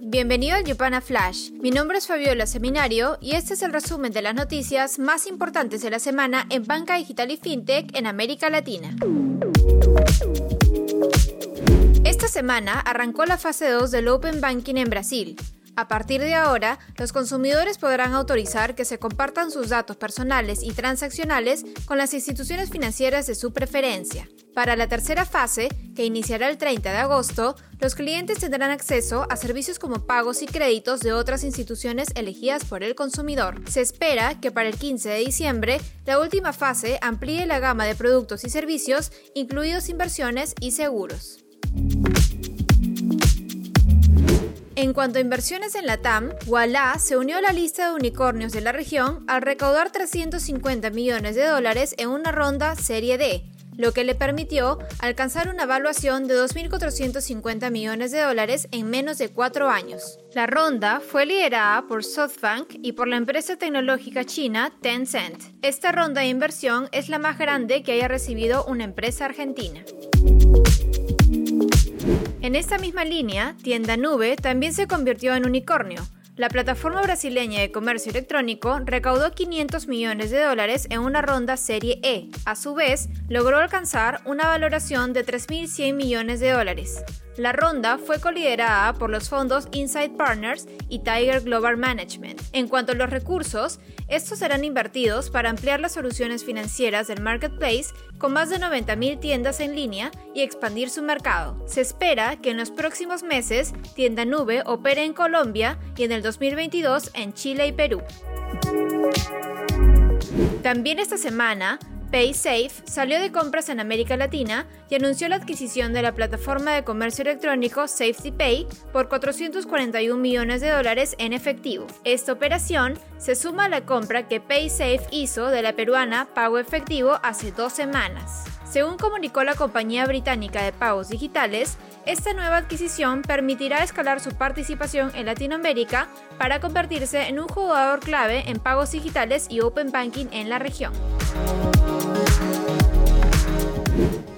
Bienvenido al Yupana Flash. Mi nombre es Fabiola Seminario y este es el resumen de las noticias más importantes de la semana en banca digital y fintech en América Latina. Esta semana arrancó la fase 2 del Open Banking en Brasil. A partir de ahora, los consumidores podrán autorizar que se compartan sus datos personales y transaccionales con las instituciones financieras de su preferencia. Para la tercera fase, que iniciará el 30 de agosto, los clientes tendrán acceso a servicios como pagos y créditos de otras instituciones elegidas por el consumidor. Se espera que para el 15 de diciembre, la última fase amplíe la gama de productos y servicios, incluidos inversiones y seguros. En cuanto a inversiones en la TAM, Walla se unió a la lista de unicornios de la región al recaudar 350 millones de dólares en una ronda Serie D, lo que le permitió alcanzar una evaluación de 2.450 millones de dólares en menos de cuatro años. La ronda fue liderada por SoftBank y por la empresa tecnológica china Tencent. Esta ronda de inversión es la más grande que haya recibido una empresa argentina. En esta misma línea, Tienda Nube también se convirtió en unicornio. La plataforma brasileña de comercio electrónico recaudó 500 millones de dólares en una ronda Serie E. A su vez, logró alcanzar una valoración de 3.100 millones de dólares. La ronda fue coliderada por los fondos Inside Partners y Tiger Global Management. En cuanto a los recursos, estos serán invertidos para ampliar las soluciones financieras del marketplace con más de 90.000 tiendas en línea y expandir su mercado. Se espera que en los próximos meses Tienda Nube opere en Colombia y en el 2022 en Chile y Perú. También esta semana, PaySafe salió de compras en América Latina y anunció la adquisición de la plataforma de comercio electrónico SafetyPay por 441 millones de dólares en efectivo. Esta operación se suma a la compra que PaySafe hizo de la peruana Pago Efectivo hace dos semanas. Según comunicó la compañía británica de pagos digitales, esta nueva adquisición permitirá escalar su participación en Latinoamérica para convertirse en un jugador clave en pagos digitales y open banking en la región.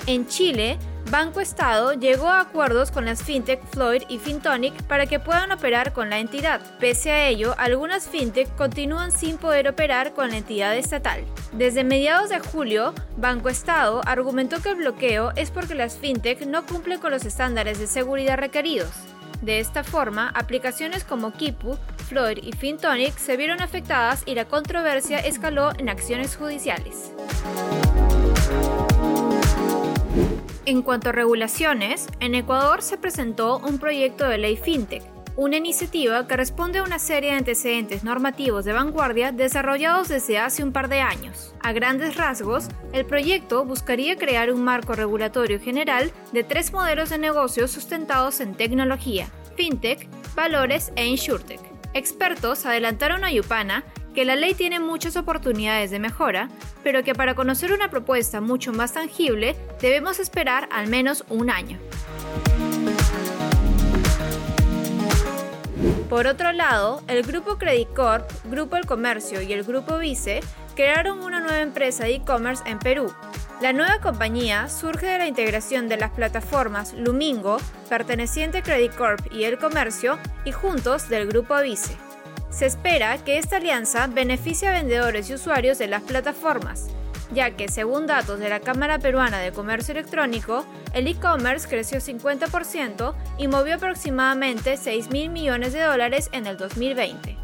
En Chile, Banco Estado llegó a acuerdos con las fintech Floyd y Fintonic para que puedan operar con la entidad. Pese a ello, algunas fintech continúan sin poder operar con la entidad estatal. Desde mediados de julio, Banco Estado argumentó que el bloqueo es porque las fintech no cumplen con los estándares de seguridad requeridos. De esta forma, aplicaciones como Kipu, Floyd y Fintonic se vieron afectadas y la controversia escaló en acciones judiciales. En cuanto a regulaciones, en Ecuador se presentó un proyecto de ley FinTech, una iniciativa que responde a una serie de antecedentes normativos de vanguardia desarrollados desde hace un par de años. A grandes rasgos, el proyecto buscaría crear un marco regulatorio general de tres modelos de negocios sustentados en tecnología, fintech, valores e insurtech. Expertos adelantaron a Yupana que la ley tiene muchas oportunidades de mejora, pero que para conocer una propuesta mucho más tangible debemos esperar al menos un año. Por otro lado, el Grupo Credit Corp, Grupo El Comercio y el Grupo Vice crearon una nueva empresa de e-commerce en Perú. La nueva compañía surge de la integración de las plataformas Lumingo, perteneciente a Credit Corp y El Comercio, y juntos del Grupo Vice. Se espera que esta alianza beneficie a vendedores y usuarios de las plataformas, ya que según datos de la Cámara Peruana de Comercio Electrónico, el e-commerce creció 50% y movió aproximadamente 6 mil millones de dólares en el 2020.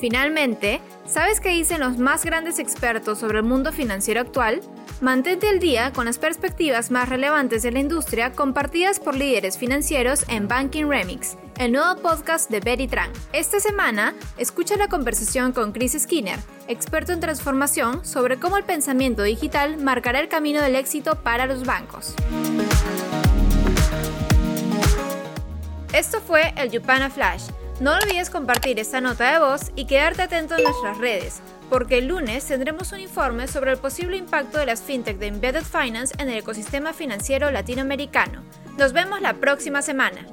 Finalmente, ¿sabes qué dicen los más grandes expertos sobre el mundo financiero actual? Mantente al día con las perspectivas más relevantes de la industria compartidas por líderes financieros en Banking Remix, el nuevo podcast de Betty Tran. Esta semana, escucha la conversación con Chris Skinner, experto en transformación, sobre cómo el pensamiento digital marcará el camino del éxito para los bancos. Esto fue el Yupana Flash. No olvides compartir esta nota de voz y quedarte atento en nuestras redes porque el lunes tendremos un informe sobre el posible impacto de las fintech de Embedded Finance en el ecosistema financiero latinoamericano. Nos vemos la próxima semana.